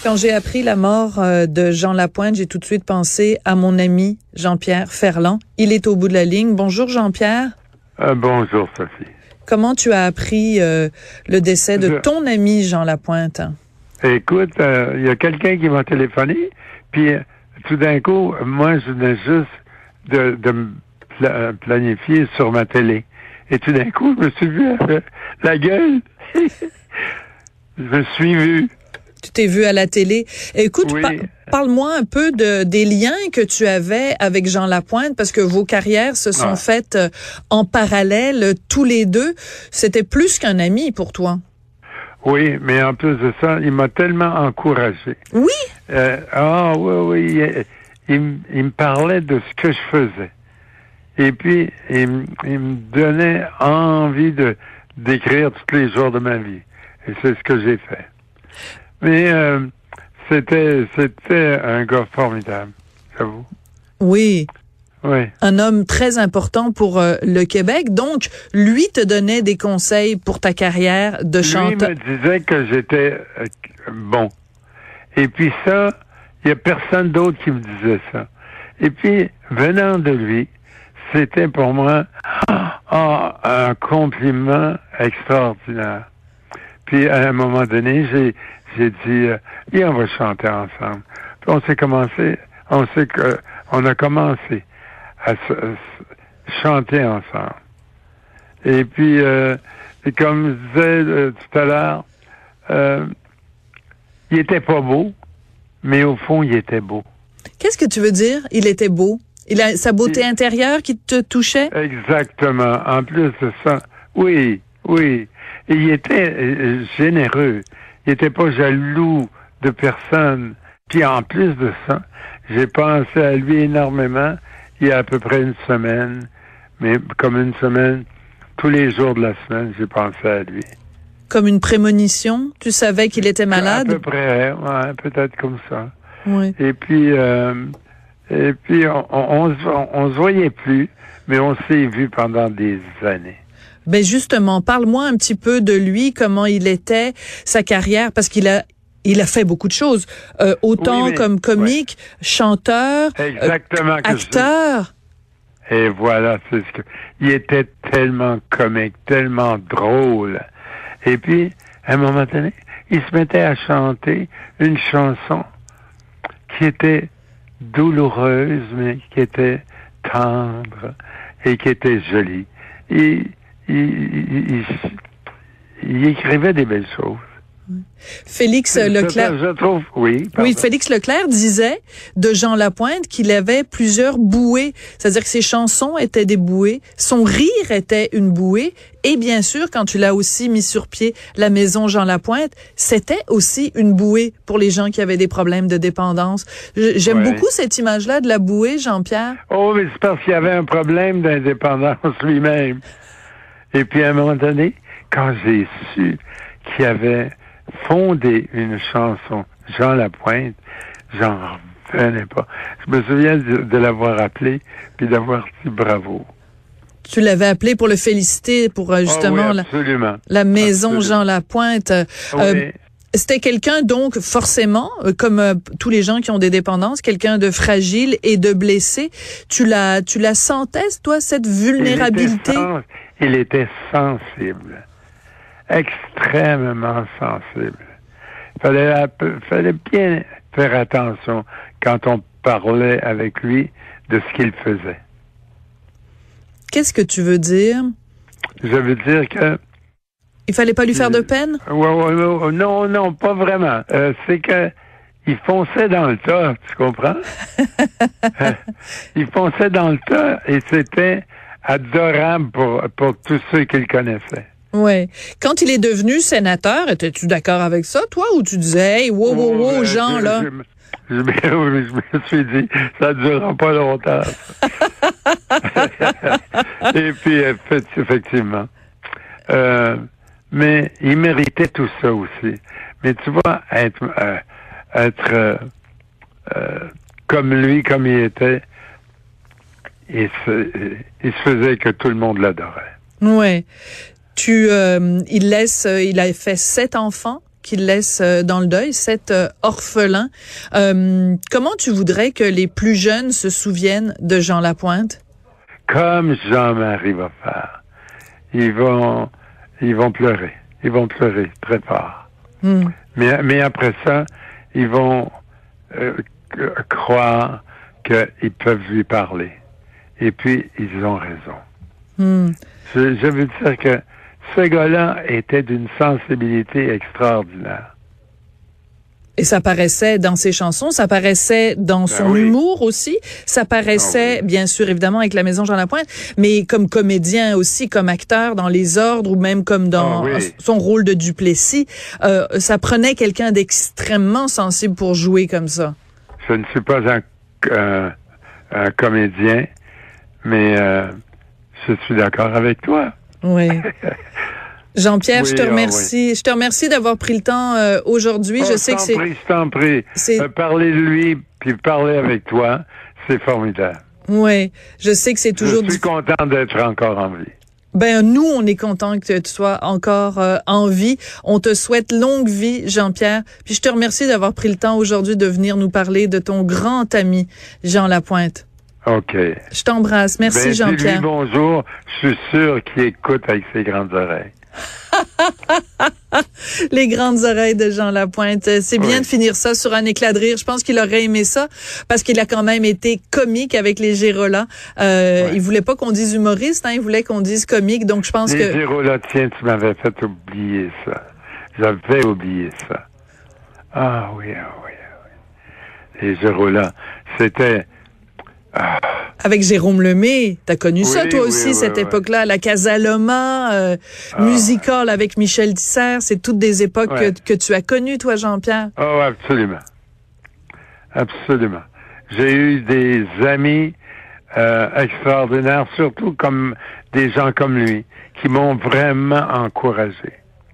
Quand j'ai appris la mort euh, de Jean Lapointe, j'ai tout de suite pensé à mon ami Jean-Pierre Ferland. Il est au bout de la ligne. Bonjour Jean-Pierre. Euh, bonjour Sophie. Comment tu as appris euh, le décès de ton ami Jean Lapointe? Écoute, il y a quelqu'un qui m'a téléphoné, puis tout d'un coup, moi, je venais juste de, me planifier sur ma télé. Et tout d'un coup, je me suis vu la gueule. je me suis vu. Tu t'es vu à la télé. Écoute, parle-moi un peu de des liens que tu avais avec Jean Lapointe parce que vos carrières se sont faites euh, en parallèle tous les deux. C'était plus qu'un ami pour toi. Oui, mais en plus de ça, il m'a tellement encouragé. Oui? Euh, ah oui, oui. Il, me parlait de ce que je faisais. Et puis, il, me donnait envie de d'écrire tous les jours de ma vie. Et c'est ce que j'ai fait. Mais euh, c'était c'était un gars formidable, j'avoue. Oui. Oui. Un homme très important pour euh, le Québec. Donc, lui te donnait des conseils pour ta carrière de chanteur. Lui me disait que j'étais euh, bon. Et puis ça, il y a personne d'autre qui me disait ça. Et puis, venant de lui, c'était pour moi ah, un compliment extraordinaire. Puis, à un moment donné, j'ai j'ai dit, euh, viens, on va chanter ensemble. Puis on s'est commencé, on sait que, on a commencé à, chanter ensemble. Et puis, euh, et comme je disais euh, tout à l'heure, euh, il était pas beau, mais au fond, il était beau. Qu'est-ce que tu veux dire? Il était beau. Il a sa beauté intérieure qui te touchait? Exactement. En plus de ça, oui, oui. Et il était généreux. Il n'était pas jaloux de personne. Puis en plus de ça, j'ai pensé à lui énormément il y a à peu près une semaine, mais comme une semaine, tous les jours de la semaine, j'ai pensé à lui. Comme une prémonition? Tu savais qu'il était malade? À peu près, ouais, peut-être comme ça. Oui. Et puis, euh, et puis on, on, on, on se voyait plus, mais on s'est vu pendant des années. Ben justement, parle-moi un petit peu de lui, comment il était, sa carrière, parce qu'il a il a fait beaucoup de choses, euh, autant comme comique, chanteur, Exactement, euh, acteur. Et voilà, c'est ce que il était tellement comique, tellement drôle. Et puis, à un moment donné, il se mettait à chanter une chanson qui était douloureuse, mais qui était tendre et qui était jolie. Et il, écrivait des belles choses. Félix Leclerc. Je, trouve, oui. Oui, Félix Leclerc disait de Jean Lapointe qu'il avait plusieurs bouées. C'est-à-dire que ses chansons étaient des bouées, son rire était une bouée, et bien sûr, quand tu l'as aussi mis sur pied, la maison Jean Lapointe, c'était aussi une bouée pour les gens qui avaient des problèmes de dépendance. J'aime beaucoup cette image-là de la bouée, Jean-Pierre. Oh, mais c'est parce qu'il avait un problème d'indépendance lui-même. Et puis à un moment donné, quand j'ai su qu'il avait fondé une chanson, Jean Lapointe, j'en revenais pas. Je me souviens de, l'avoir appelé puis d'avoir dit bravo. Tu l'avais appelé pour le féliciter pour euh, justement ah la, maison Jean Lapointe. Euh, c'était quelqu'un donc forcément, euh, comme tous les gens qui ont des dépendances, quelqu'un de fragile et de blessé. Tu la, tu la sentais toi cette vulnérabilité? Il était sensible, extrêmement sensible. Il fallait, fallait bien faire attention quand on parlait avec lui de ce qu'il faisait. Qu'est-ce que tu veux dire? Je veux dire que... Il fallait pas lui faire de peine? non, non, pas vraiment. Euh, c'est que il fonçait dans le tas, tu comprends? il fonçait dans le tas et c'était adorable pour, pour tous ceux qui le connaissaient. Ouais. Quand il est devenu sénateur, étais-tu d'accord avec ça, toi, ou tu disais, hey, wow, wow, wow, Jean, je- là? Je, je, je, me- suis dit, ça ne durera pas longtemps. Et puis, effe- effectivement. Euh, mais il méritait tout ça aussi. Mais tu vois, être, euh, être euh, euh, comme lui, comme il était, il se, il se faisait que tout le monde l'adorait. Ouais. Tu, euh, il laisse, euh, il a fait sept enfants qu'il laisse euh, dans le deuil, sept euh, orphelins. Euh, comment tu voudrais que les plus jeunes se souviennent de Jean Lapointe? Comme Jean-Marie va faire. Ils vont, ils vont pleurer. Ils vont pleurer très fort. Hmm. Mais, mais après ça, ils vont euh, croire qu'ils peuvent lui parler. Et puis, ils ont raison. Hmm. Je, je veux dire que ce gars-là était d'une sensibilité extraordinaire. Et ça paraissait dans ses chansons, ça paraissait dans son Ben oui. humour aussi, ça paraissait Ah oui. bien sûr évidemment avec la Maison Jean Lapointe, mais comme comédien aussi, comme acteur dans Les Ordres ou même comme dans Ah oui. son rôle de Duplessis, euh, ça prenait quelqu'un d'extrêmement sensible pour jouer comme ça. Je ne suis pas un, un- un comédien, mais euh, je suis d'accord avec toi. Oui. Jean-Pierre, je Oui, te ah remercie. Je te remercie d'avoir pris le temps euh, aujourd'hui. Oh, je sais que t'en c'est prie, je t'en prie. Euh, parler de lui, puis parler avec toi, c'est formidable. ouais, je sais que c'est toujours je suis content d'être encore en vie. Ben nous, on est content que tu sois encore euh, en vie. On te souhaite longue vie, Jean-Pierre. Puis je te remercie d'avoir pris le temps aujourd'hui de venir nous parler de ton grand ami Jean Lapointe. OK. Je t'embrasse. Merci Ben, Jean-Pierre. bonjour. Je suis sûr qu'il écoute avec ses grandes oreilles. Les grandes oreilles de Jean Lapointe. Euh, C'est bien Oui. de finir ça sur un éclat de rire. Je pense qu'il aurait aimé ça parce qu'il a quand même été comique avec les Gérolas. Euh. Il voulait pas qu'on dise humoriste, hein, il voulait qu'on dise comique. Donc je pense Les que Gérola, tiens, tu m'avais fait oublier ça. J'avais oublié ça. Ah oui, ah oui, ah oui. Les Gérola, c'était... Ah, avec Jérôme Lemay, t'as connu ça toi oui, aussi oui, cette époque-là, la Casaloma, euh, Ah. musical avec Michel Dissert, c'est toutes des époques Ouais. que, que tu as connues toi Jean-Pierre. oh, absolument. Absolument. J'ai eu des amis euh, extraordinaires, surtout comme des gens comme lui, qui m'ont vraiment encouragé.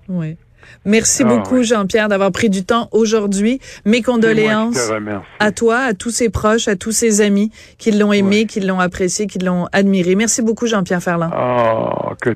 Oui. Merci Ah, beaucoup oui. Jean-Pierre d'avoir pris du temps aujourd'hui. Mes condoléances te à toi, à tous ses proches, à tous ses amis qui l'ont aimé, qui l'ont apprécié, qui l'ont admiré. Merci beaucoup Jean-Pierre Ferland. Oh, que